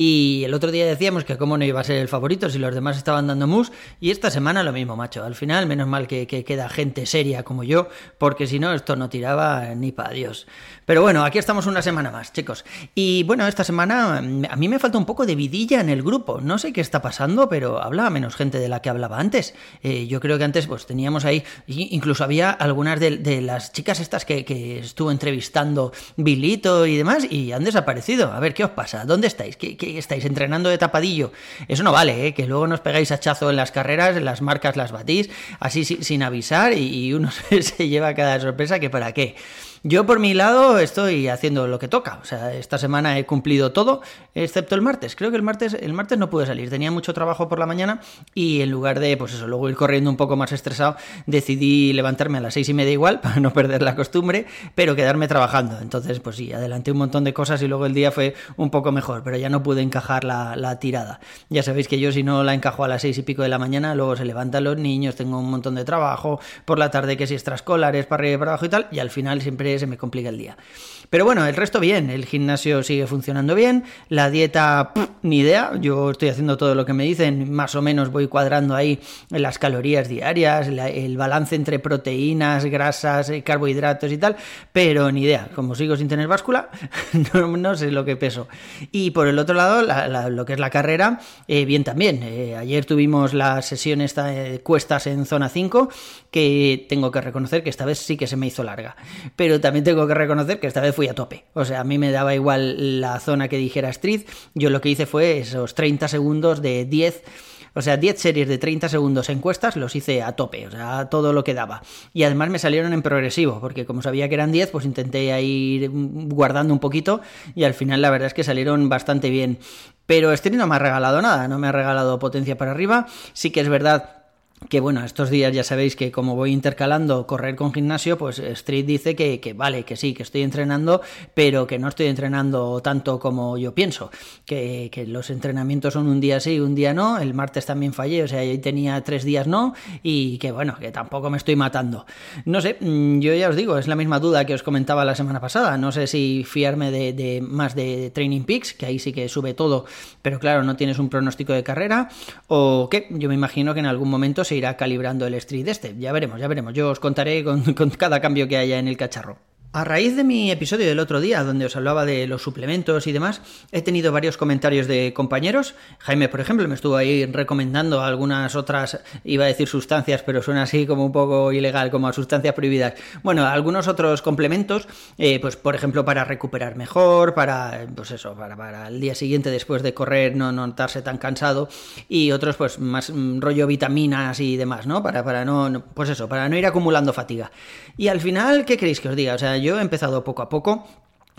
Y el otro día decíamos que cómo no iba a ser el favorito si los demás estaban dando mus. Y esta semana lo mismo, macho. Al final, menos mal que, queda gente seria como yo, porque si no, esto no tiraba ni para Dios. Pero bueno, aquí estamos una semana más, chicos. Y bueno, esta semana mm, a mí me falta un poco de vidilla en el grupo. No sé qué está pasando, pero habla menos gente de la que hablaba antes. Eh, yo creo que antes pues teníamos ahí, incluso había algunas de, las chicas estas que, que, estuvo entrevistando Bilito y demás, y han desaparecido. A ver, ¿qué os pasa? ¿Dónde estáis? ¿Qué, qué estáis entrenando de tapadillo. Eso no vale, ¿eh? que luego nos pegáis hachazo en las carreras, en las marcas las batís, así sin avisar y uno se lleva cada sorpresa que para qué. Yo por mi lado estoy haciendo lo que toca. O sea, esta semana he cumplido todo, excepto el martes. Creo que el martes, el martes no pude salir. Tenía mucho trabajo por la mañana y en lugar de, pues eso, luego ir corriendo un poco más estresado, decidí levantarme a las seis y media igual, para no perder la costumbre, pero quedarme trabajando. Entonces, pues sí, adelanté un montón de cosas y luego el día fue un poco mejor, pero ya no pude encajar la, tirada. Ya sabéis que yo si no la encajo a las seis y pico de la mañana, luego se levantan los niños, tengo un montón de trabajo, por la tarde que si extraescolares, para arriba y para abajo y tal, y al final siempre se me complica el día. Pero bueno, el resto bien, el gimnasio sigue funcionando bien, la dieta, ni idea, yo estoy haciendo todo lo que me dicen, más o menos voy cuadrando ahí las calorías diarias, el balance entre proteínas, grasas, eh, carbohidratos y tal, pero ni idea, como sigo sin tener báscula, no, sé lo que peso. Y por el otro lado, lo que es la carrera, eh, bien también. Eh, ayer tuvimos la sesión de cuestas en zona 5, que tengo que reconocer que esta vez sí que se me hizo larga, pero también tengo que reconocer que esta vez fui a tope. O sea, a mí me daba igual la zona que dijera Street. Yo lo que hice fue esos 30 segundos de 10 o sea, 10 series de 30 segundos encuestas los hice a tope, o sea, todo lo que daba. Y además me salieron en progresivo, porque como sabía que eran 10, pues intenté ir guardando un poquito y al final la verdad es que salieron bastante bien. Pero Street no me ha regalado nada, no me ha regalado potencia para arriba. Sí que es verdad que bueno, estos días ya sabéis que como voy intercalando correr con gimnasio, pues Street dice que, que, vale, que sí, que estoy entrenando, pero que no estoy entrenando tanto como yo pienso, que, que, los entrenamientos son un día sí, un día no, el martes también fallé, o sea, yo tenía tres días no, y que bueno, que tampoco me estoy matando. No sé, mm, yo ya os digo, es la misma duda que os comentaba la semana pasada, no sé si fiarme de, de más de Training Peaks, que ahí sí que sube todo, pero claro, no tienes un pronóstico de carrera, o qué, yo me imagino que en algún momento se irá calibrando el street este. Ya veremos, ya veremos. Yo os contaré con, con cada cambio que haya en el cacharro. A raíz de mi episodio del otro día, donde os hablaba de los suplementos y demás, he tenido varios comentarios de compañeros. Jaime, por ejemplo, me estuvo ahí recomendando algunas otras, iba a decir sustancias, pero suena así como un poco ilegal, como a sustancias prohibidas. Bueno, algunos otros complementos, eh, pues por ejemplo, para recuperar mejor, para, pues eso, para, para el día siguiente después de correr no notarse tan cansado, y otros, pues más mm, rollo vitaminas y demás, ¿no? Para, para no, pues eso, para no ir acumulando fatiga. Y al final, ¿qué queréis que os diga? O sea, yo he empezado poco a poco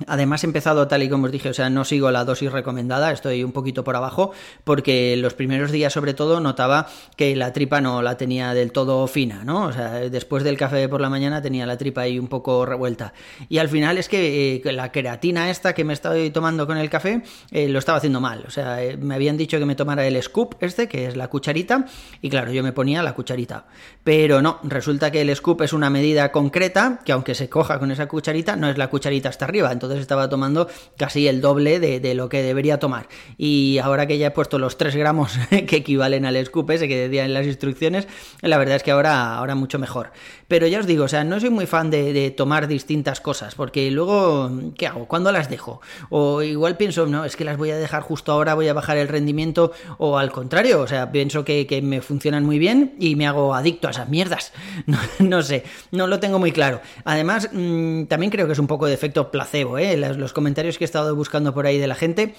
Además he empezado tal y como os dije, o sea, no sigo la dosis recomendada, estoy un poquito por abajo, porque los primeros días sobre todo notaba que la tripa no la tenía del todo fina, ¿no? O sea, después del café por la mañana tenía la tripa ahí un poco revuelta. Y al final es que eh, la queratina esta que me estoy tomando con el café eh, lo estaba haciendo mal. O sea, eh, me habían dicho que me tomara el scoop este, que es la cucharita, y claro, yo me ponía la cucharita. Pero no, resulta que el scoop es una medida concreta, que aunque se coja con esa cucharita, no es la cucharita hasta arriba. Entonces estaba tomando casi el doble de, lo que debería tomar. Y ahora que ya he puesto los 3 gramos que equivalen al scoop ese que decía en las instrucciones, la verdad es que ahora, ahora mucho mejor. Pero ya os digo, o sea, no soy muy fan de, tomar distintas cosas, porque luego, ¿qué hago? ¿Cuándo las dejo? O igual pienso, no, es que las voy a dejar justo ahora, voy a bajar el rendimiento, o al contrario, o sea, pienso que, me funcionan muy bien y me hago adicto a esas mierdas. No, sé, no lo tengo muy claro. Además, mm, también creo que es un poco de efecto placebo, ¿eh? los comentarios que he estado buscando por ahí de la gente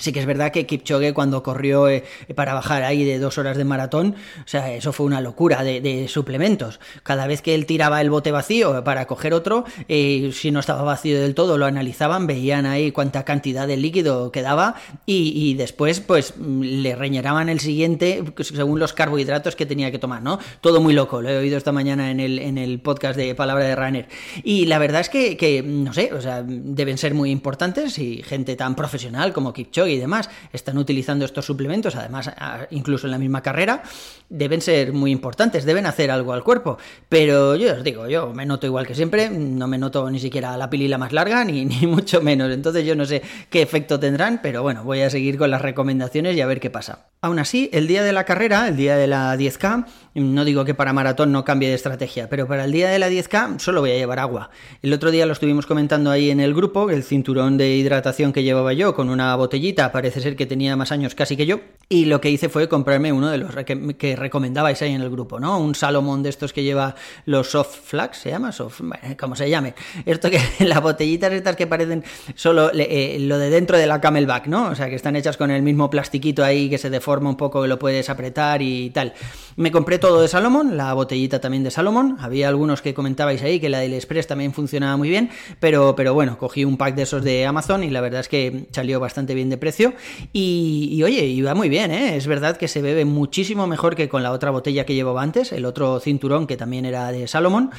Sí que es verdad que Kipchoge cuando corrió eh, para bajar ahí de dos horas de maratón, o sea, eso fue una locura de, suplementos. Cada vez que él tiraba el bote vacío para coger otro, eh, si no estaba vacío del todo, lo analizaban, veían ahí cuánta cantidad de líquido quedaba y, después pues le reñeraban el siguiente según los carbohidratos que tenía que tomar, ¿no? Todo muy loco, lo he oído esta mañana en el, en el podcast de Palabra de Runner. Y la verdad es que, que, no sé, o sea, deben ser muy importantes y gente tan profesional como Kipchoge y demás están utilizando estos suplementos, además incluso en la misma carrera, deben ser muy importantes, deben hacer algo al cuerpo. Pero yo os digo, yo me noto igual que siempre, no me noto ni siquiera la pilila más larga, ni, ni mucho menos. Entonces yo no sé qué efecto tendrán, pero bueno, voy a seguir con las recomendaciones y a ver qué pasa. Aún así, el día de la carrera, el día de la 10K, no digo que para maratón no cambie de estrategia, pero para el día de la 10K solo voy a llevar agua. El otro día lo estuvimos comentando ahí en el grupo, el cinturón de hidratación que llevaba yo con una botellita, parece ser que tenía más años casi que yo, y lo que hice fue comprarme uno de los que recomendabais ahí en el grupo, ¿no? Un Salomón de estos que lleva los soft flags, ¿se llama? Soft, como se llame. Esto que las botellitas estas que parecen solo eh, lo de dentro de la camelback, ¿no? O sea, que están hechas con el mismo plastiquito ahí que se deforma un poco, que lo puedes apretar y tal. Me compré todo de Salomón, la botellita también de Salomón. Había algunos que comentabais ahí que la del Express también funcionaba muy bien, pero, pero bueno, cogí un pack de esos de Amazon y la verdad es que salió bastante bien de precio. Y, y oye, iba muy bien, ¿eh? Es verdad que se bebe muchísimo mejor que con la otra botella que llevaba antes, el otro cinturón que también era de Salomón.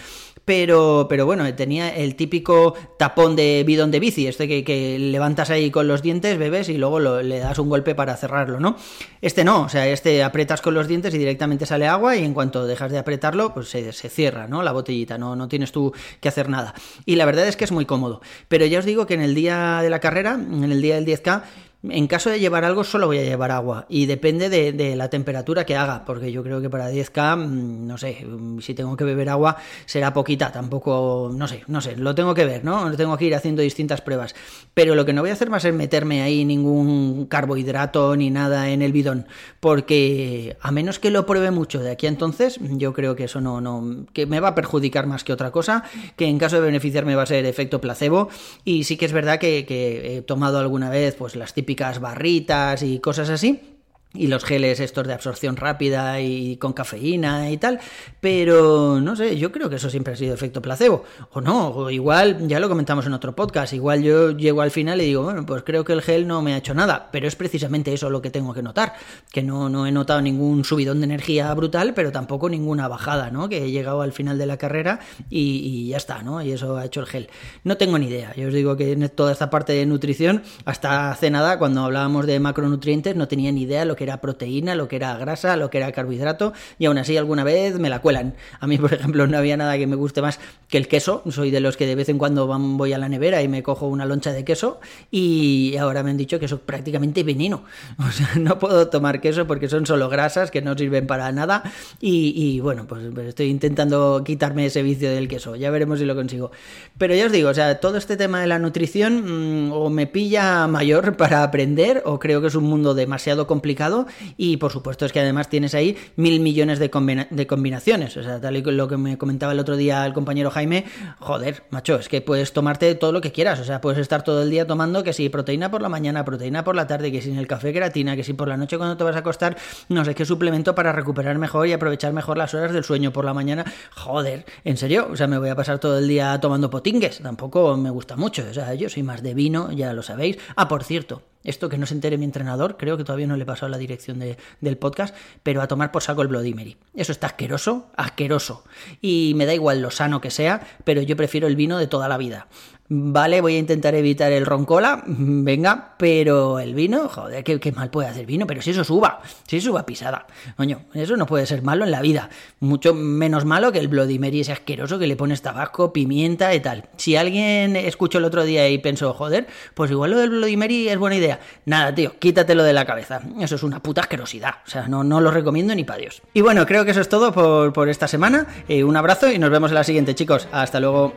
Pero, pero bueno, tenía el típico tapón de bidón de bici, este que, levantas ahí con los dientes, bebes y luego le das un golpe para cerrarlo, ¿no? Este no, o sea, este apretas con los dientes y directamente sale agua y en cuanto dejas de apretarlo, pues se, se cierra, ¿no? La botellita, no, no tienes tú que hacer nada. Y la verdad es que es muy cómodo. Pero ya os digo que en el día de la carrera, en el día del 10K, en caso de llevar algo, solo voy a llevar agua. Y depende de, la temperatura que haga, porque yo creo que para 10K, mm, no sé, mm, si tengo que beber agua, será poquita. Tampoco, no sé, no sé, lo tengo que ver, ¿no? Tengo que ir haciendo distintas pruebas. Pero lo que no voy a hacer va a ser meterme ahí ningún carbohidrato ni nada en el bidón, porque a menos que lo pruebe mucho de aquí a entonces, yo creo que eso no, no, que me va a perjudicar más que otra cosa, que en caso de beneficiarme va a ser efecto placebo. Y sí que es verdad que, que he tomado alguna vez, pues las típicas barritas y cosas así y los geles estos de absorción rápida y con cafeína y tal, pero no sé, yo creo que eso siempre ha sido efecto placebo, o no, o igual, ya lo comentamos en otro podcast, igual yo llego al final y digo, bueno, pues creo que el gel no me ha hecho nada, pero es precisamente eso lo que tengo que notar, que no, no he notado ningún subidón de energía brutal, pero tampoco ninguna bajada, ¿no? Que he llegado al final de la carrera y, ya está, ¿no? Y eso ha hecho el gel. No tengo ni idea, yo os digo que en toda esta parte de nutrición, hasta hace nada, cuando hablábamos de macronutrientes, no tenía ni idea lo que era proteína, lo que era grasa, lo que era carbohidrato, y aún así alguna vez me la cuelan. A mí, por ejemplo, no había nada que me guste más que el queso. Soy de los que de vez en cuando voy a la nevera y me cojo una loncha de queso, y ahora me han dicho que eso es prácticamente veneno. O sea, no puedo tomar queso porque son solo grasas que no sirven para nada, y, bueno, pues, pues estoy intentando quitarme ese vicio del queso. Ya veremos si lo consigo. Pero ya os digo, o sea, todo este tema de la nutrición mm, o me pilla mayor para aprender, o creo que es un mundo demasiado complicado y por supuesto es que además tienes ahí mil millones de, combinaciones. O sea, tal y lo que me comentaba el otro día el compañero Jaime, joder, macho, es que puedes tomarte todo lo que quieras. O sea, puedes estar todo el día tomando que si proteína por la mañana, proteína por la tarde, que si en el café creatina, que si por la noche cuando te vas a acostar, no sé qué suplemento para recuperar mejor y aprovechar mejor las horas del sueño por la mañana. Joder, en serio, o sea, me voy a pasar todo el día tomando potingues. Tampoco me gusta mucho. O sea, yo soy más de vino, ya lo sabéis. Ah, por cierto, esto que no se entere mi entrenador, creo que todavía no le he pasado la dirección del podcast, pero a tomar por saco el Bloody Mary. Eso está asqueroso, asqueroso. Y me da igual lo sano que sea, pero yo prefiero el vino de toda la vida. Vale, voy a intentar evitar el roncola, venga, pero el vino, joder, qué, mal puede hacer vino, pero si eso suba, si eso suba pisada, coño, eso no puede ser malo en la vida, mucho menos malo que el Bloody Mary ese asqueroso que le pones tabaco, pimienta y tal. Si alguien escuchó el otro día y pensó, joder, pues igual lo del Bloody Mary es buena idea, nada, tío, quítatelo de la cabeza, eso es una puta asquerosidad, o sea, no, no lo recomiendo ni para Dios. Y bueno, creo que eso es todo por, esta semana, eh, un abrazo y nos vemos en la siguiente, chicos, hasta luego.